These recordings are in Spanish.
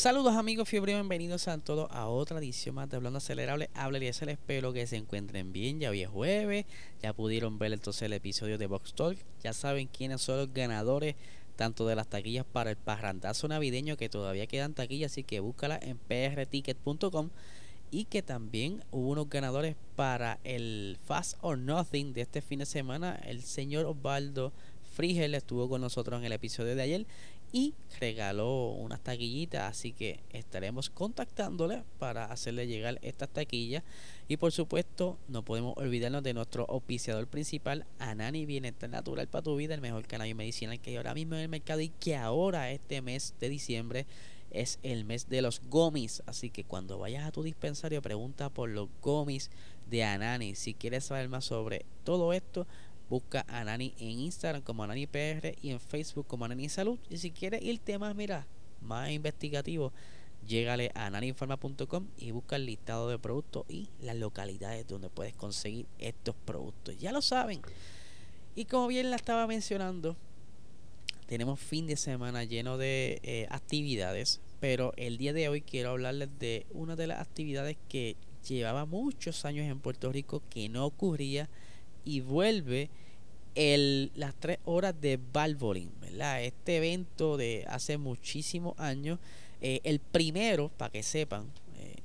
Saludos amigos fiebre, bienvenidos a todos a otra edición más de Hablando Acelerable. Habla y espero que se encuentren bien. Ya hoy es jueves, ya pudieron ver entonces el episodio de Box Talk. Ya saben quiénes son los ganadores tanto de las taquillas para el parrandazo navideño que todavía quedan taquillas, así que búscala en prticket.com y que también hubo unos ganadores para el Fast or Nothing de este fin de semana. El señor Osvaldo Frigel estuvo con nosotros en el episodio de ayer y regaló unas taquillitas, así que estaremos contactándole para hacerle llegar estas taquillas. Y por supuesto, no podemos olvidarnos de nuestro auspiciador principal, Anani Bienestar Natural para tu vida, el mejor cannabis medicinal que hay ahora mismo en el mercado y que ahora este mes de diciembre es el mes de los gomis. Así que cuando vayas a tu dispensario, pregunta por los gomis de Anani. Si quieres saber más sobre todo esto, Busca a Nani en Instagram como PR y en Facebook como Nani Salud. Y si quieres irte más, mira, más investigativo, llégale a naniinforma.com y busca el listado de productos y las localidades donde puedes conseguir estos productos. Ya lo saben. Y como bien la estaba mencionando, tenemos fin de semana lleno de eh, actividades, pero el día de hoy quiero hablarles de una de las actividades que llevaba muchos años en Puerto Rico que no ocurría y vuelve el, las tres horas de Valvoline, ¿verdad? Este evento de hace muchísimos años, eh, el primero, para que sepan, eh,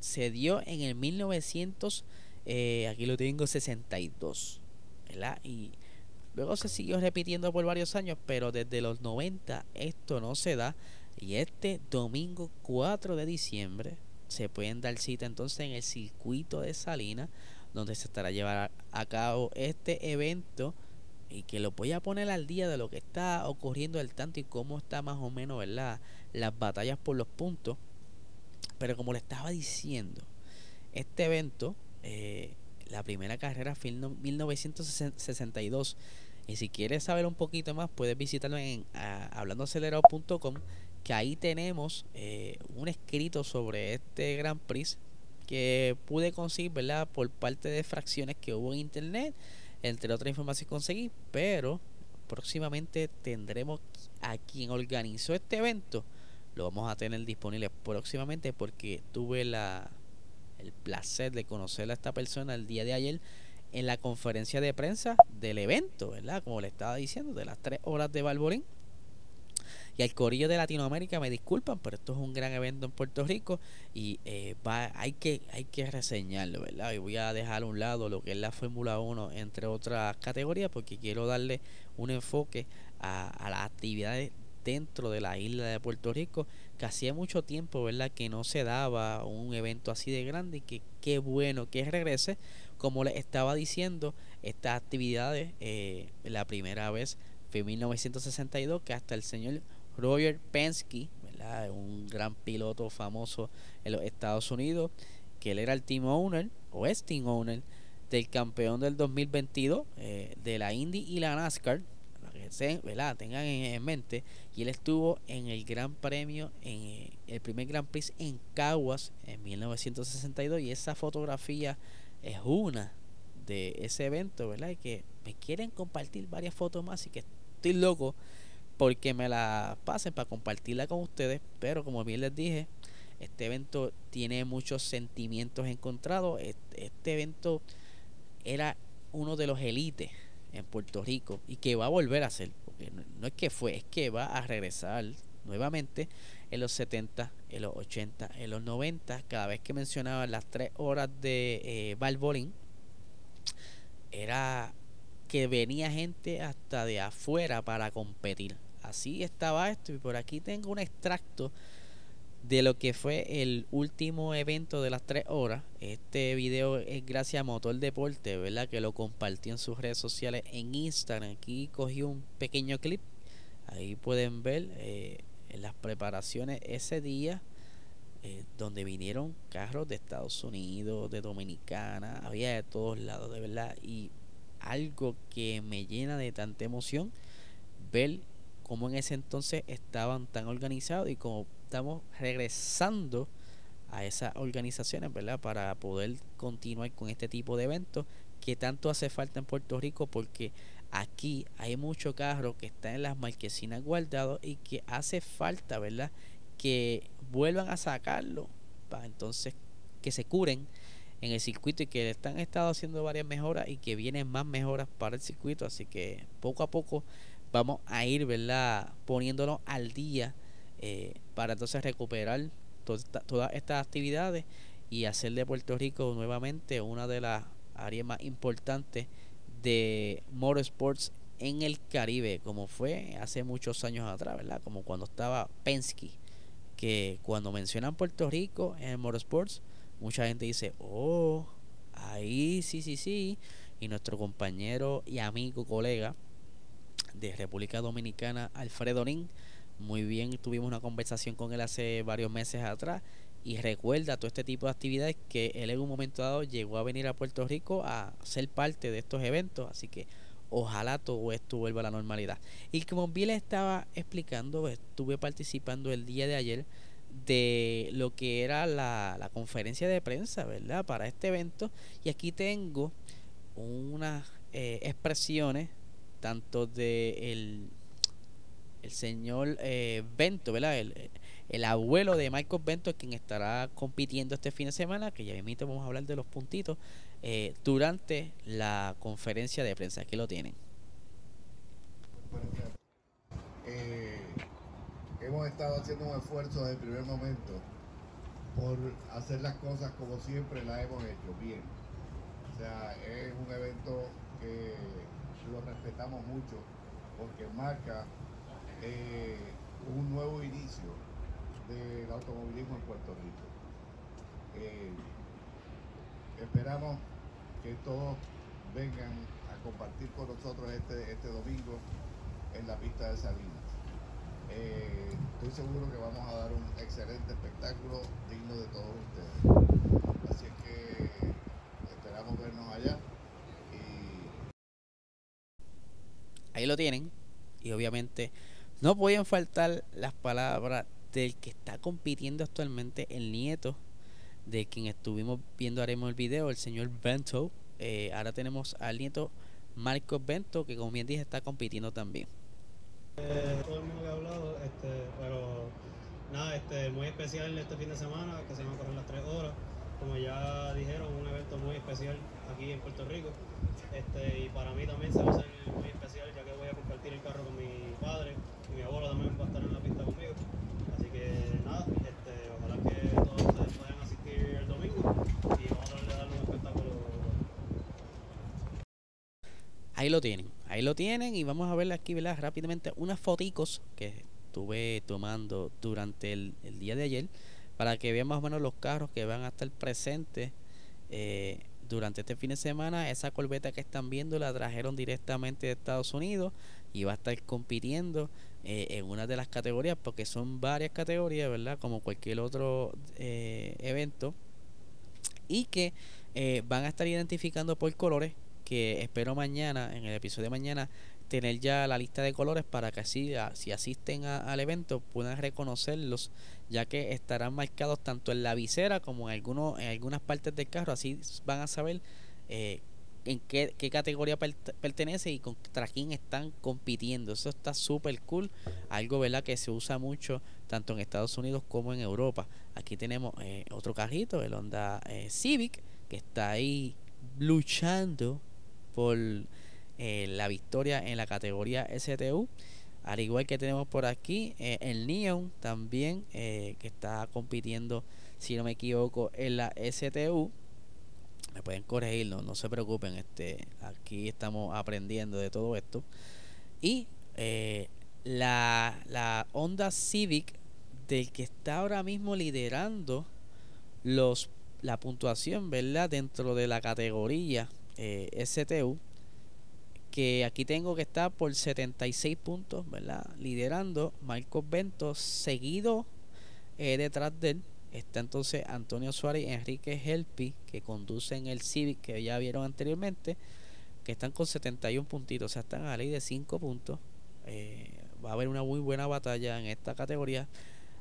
se dio en el 1900, eh, aquí lo tengo, 62, ¿verdad? Y luego se siguió repitiendo por varios años, pero desde los 90 esto no se da. Y este domingo 4 de diciembre se pueden dar cita entonces en el circuito de Salinas donde se estará llevar a cabo este evento y que lo voy a poner al día de lo que está ocurriendo el tanto y cómo está más o menos ¿verdad? las batallas por los puntos pero como le estaba diciendo este evento eh, la primera carrera fue en 1962 y si quieres saber un poquito más puedes visitarlo en hablandoacelerado.com que ahí tenemos eh, un escrito sobre este Gran Prix que pude conseguir, ¿verdad? Por parte de fracciones que hubo en internet, entre otras informaciones que conseguí, pero próximamente tendremos a quien organizó este evento. Lo vamos a tener disponible próximamente porque tuve la, el placer de conocer a esta persona el día de ayer en la conferencia de prensa del evento, ¿verdad? Como le estaba diciendo, de las tres horas de Balborín y al Corillo de Latinoamérica me disculpan, pero esto es un gran evento en Puerto Rico y eh, va, hay, que, hay que reseñarlo, ¿verdad? Y voy a dejar a un lado lo que es la Fórmula 1, entre otras categorías, porque quiero darle un enfoque a, las actividades dentro de la isla de Puerto Rico, que hacía mucho tiempo, ¿verdad? Que no se daba un evento así de grande y que qué bueno que regrese. Como les estaba diciendo, estas actividades, eh, la primera vez fue en 1962, que hasta el señor Roger Penske, un gran piloto famoso en los Estados Unidos, que él era el team owner o es team owner del campeón del 2022 eh, de la Indy y la NASCAR, se, tengan en, mente, y él estuvo en el Gran Premio, en eh, el primer Gran Prix en Caguas en 1962 y esa fotografía es una de ese evento, ¿verdad? Y que me quieren compartir varias fotos más y que estoy loco porque me la pasen para compartirla con ustedes. Pero como bien les dije, este evento tiene muchos sentimientos encontrados. Este, evento era uno de los élites en Puerto Rico y que va a volver a ser. No, es que fue, es que va a regresar nuevamente en los 70, en los 80, en los 90. Cada vez que mencionaba las tres horas de eh, era que venía gente hasta de afuera para competir así estaba esto. Y por aquí tengo un extracto de lo que fue el último evento de las tres horas. Este video es gracias a Motor Deporte, ¿verdad? Que lo compartió en sus redes sociales en Instagram. Aquí cogí un pequeño clip. Ahí pueden ver eh, las preparaciones ese día, eh, donde vinieron carros de Estados Unidos, de Dominicana, había de todos lados, de verdad. Y algo que me llena de tanta emoción, ver cómo en ese entonces estaban tan organizados y cómo estamos regresando a esas organizaciones, ¿verdad? Para poder continuar con este tipo de eventos que tanto hace falta en Puerto Rico porque aquí hay mucho carro que está en las marquesinas guardado y que hace falta, ¿verdad? Que vuelvan a sacarlo para entonces que se curen en el circuito y que están estado haciendo varias mejoras y que vienen más mejoras para el circuito así que poco a poco vamos a ir verdad poniéndonos al día eh, para entonces recuperar todas estas actividades y hacer de Puerto Rico nuevamente una de las áreas más importantes de motorsports en el Caribe, como fue hace muchos años atrás, ¿verdad? Como cuando estaba Penske, que cuando mencionan Puerto Rico en el motorsports, mucha gente dice, oh, ahí sí, sí, sí. Y nuestro compañero y amigo, colega de República Dominicana, Alfredo Nin, muy bien, tuvimos una conversación con él hace varios meses atrás y recuerda todo este tipo de actividades que él en un momento dado llegó a venir a Puerto Rico a ser parte de estos eventos, así que ojalá todo esto vuelva a la normalidad. Y como bien les estaba explicando, estuve participando el día de ayer de lo que era la, conferencia de prensa, ¿verdad? Para este evento. Y aquí tengo unas eh, expresiones tanto de el el señor eh, Bento, ¿verdad? El, el, abuelo de Michael Bento, quien estará compitiendo este fin de semana, que ya mismo vamos a hablar de los puntitos, eh, durante la conferencia de prensa. Aquí lo tienen. Eh, hemos estado haciendo un esfuerzo desde el primer momento por hacer las cosas como siempre las hemos hecho, bien. O sea, es un evento que lo respetamos mucho porque marca eh, un nuevo inicio del automovilismo en Puerto Rico. Eh, esperamos que todos vengan a compartir con nosotros este, este domingo en la pista de Salinas. Eh, estoy seguro que vamos a dar un excelente espectáculo digno de todos ustedes. Así es que esperamos vernos allá. Ahí lo tienen. Y obviamente no pueden faltar las palabras del que está compitiendo actualmente, el nieto de quien estuvimos viendo, haremos el video, el señor Bento. Eh, ahora tenemos al nieto Marco Bento, que como bien dije está compitiendo también. Eh, todo el mundo que ha hablado, este, pero nada, este, muy especial este fin de semana, que se van a correr las tres horas. Como ya dijeron, un evento muy especial aquí en Puerto Rico. Este, y para mí también se va a hacer muy especial, ya que voy a compartir el carro con mi padre, mi abuelo también va a estar en la pista conmigo. Así que nada, este, ojalá que todos ustedes puedan asistir el domingo y vamos a darle, darle un espectáculo. Ahí lo tienen, ahí lo tienen y vamos a ver aquí ¿verdad? rápidamente unas foticos que estuve tomando durante el, el, día de ayer para que vean más o menos los carros que van a estar presentes eh, durante este fin de semana. Esa corbeta que están viendo la trajeron directamente de Estados Unidos y va a estar compitiendo eh, en una de las categorías, porque son varias categorías, ¿verdad? Como cualquier otro eh, evento. Y que eh, van a estar identificando por colores, que espero mañana, en el episodio de mañana, tener ya la lista de colores para que así, si asisten al evento, puedan reconocerlos, ya que estarán marcados tanto en la visera como en, algunos, en algunas partes del carro, así van a saber eh, en qué, categoría pertenece y contra quién están compitiendo. Eso está súper cool. Algo ¿verdad? que se usa mucho tanto en Estados Unidos como en Europa. Aquí tenemos eh, otro carrito, el Honda eh, Civic, que está ahí luchando por eh, la victoria en la categoría STU. Al igual que tenemos por aquí el Neon también, que está compitiendo, si no me equivoco, en la STU me pueden corregir, no, se preocupen, este, aquí estamos aprendiendo de todo esto. Y eh, la, la Honda Civic del que está ahora mismo liderando los la puntuación, ¿verdad? Dentro de la categoría eh, STU, que aquí tengo que está por 76 puntos, ¿verdad? Liderando Marcos Bento, seguido eh, detrás de él. Está entonces Antonio Suárez y Enrique Helpi, que conducen el Civic, que ya vieron anteriormente, que están con 71 puntitos, o sea, están a la ley de 5 puntos. Eh, va a haber una muy buena batalla en esta categoría.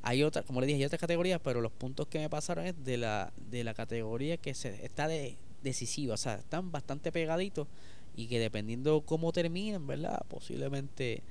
Hay otra, como le dije, hay otras categorías, pero los puntos que me pasaron es de la, de la categoría que se, está de, decisiva, o sea, están bastante pegaditos y que dependiendo cómo terminen, ¿verdad? Posiblemente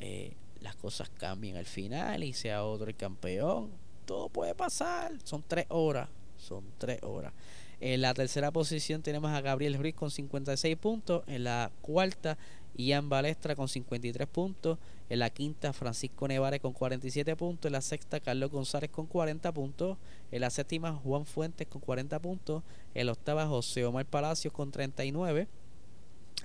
eh, las cosas cambien al final y sea otro el campeón. Todo puede pasar. Son tres horas. Son tres horas. En la tercera posición tenemos a Gabriel Ruiz con 56 puntos. En la cuarta, Ian Balestra con 53 puntos. En la quinta, Francisco Nevares con 47 puntos. En la sexta, Carlos González con 40 puntos. En la séptima, Juan Fuentes con 40 puntos. En la octava, José Omar Palacios con 39.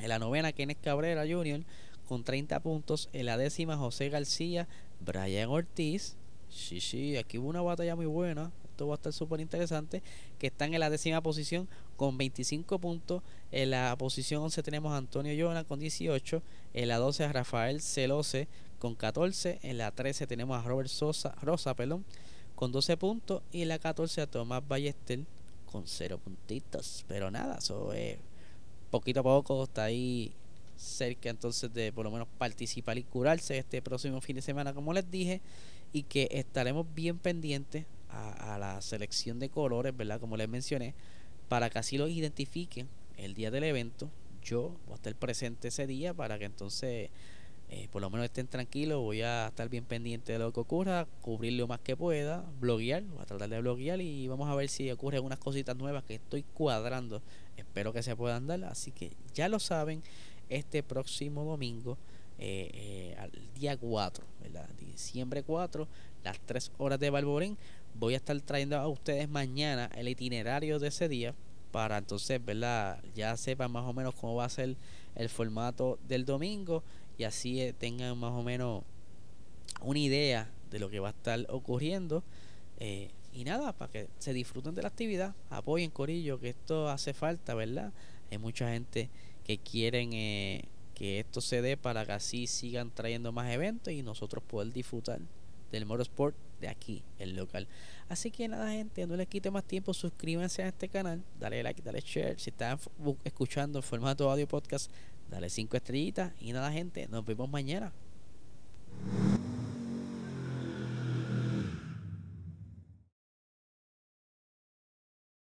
En la novena, Kenneth Cabrera Jr. con 30 puntos. En la décima, José García, Brian Ortiz. Sí, sí, aquí hubo una batalla muy buena. Esto va a estar súper interesante. Que están en la décima posición con 25 puntos. En la posición 11 tenemos a Antonio Llona con 18. En la 12 a Rafael Celose con 14. En la 13 tenemos a Robert Sosa, Rosa perdón, con 12 puntos. Y en la 14 a Tomás Ballester con 0 puntitos. Pero nada, eso es poquito a poco está ahí cerca entonces de por lo menos participar y curarse este próximo fin de semana como les dije y que estaremos bien pendientes a, la selección de colores verdad como les mencioné para que así los identifiquen el día del evento. Yo voy a estar presente ese día para que entonces eh, por lo menos estén tranquilos, voy a estar bien pendiente de lo que ocurra, cubrir lo más que pueda, bloguear, voy a tratar de bloguear y vamos a ver si ocurren algunas cositas nuevas que estoy cuadrando, espero que se puedan dar, así que ya lo saben, este próximo domingo, eh, eh, al día 4, ¿verdad? diciembre 4, las 3 horas de Balborín, voy a estar trayendo a ustedes mañana el itinerario de ese día para entonces, ¿verdad? Ya sepan más o menos cómo va a ser el formato del domingo y así eh, tengan más o menos una idea de lo que va a estar ocurriendo. Eh, y nada, para que se disfruten de la actividad, apoyen Corillo, que esto hace falta, ¿verdad? Hay mucha gente que quieren eh, que esto se dé para que así sigan trayendo más eventos y nosotros poder disfrutar del motorsport de aquí, el local. Así que nada, gente, no les quite más tiempo, suscríbanse a este canal, dale like, dale share. Si están escuchando en formato audio podcast, dale cinco estrellitas y nada gente, nos vemos mañana.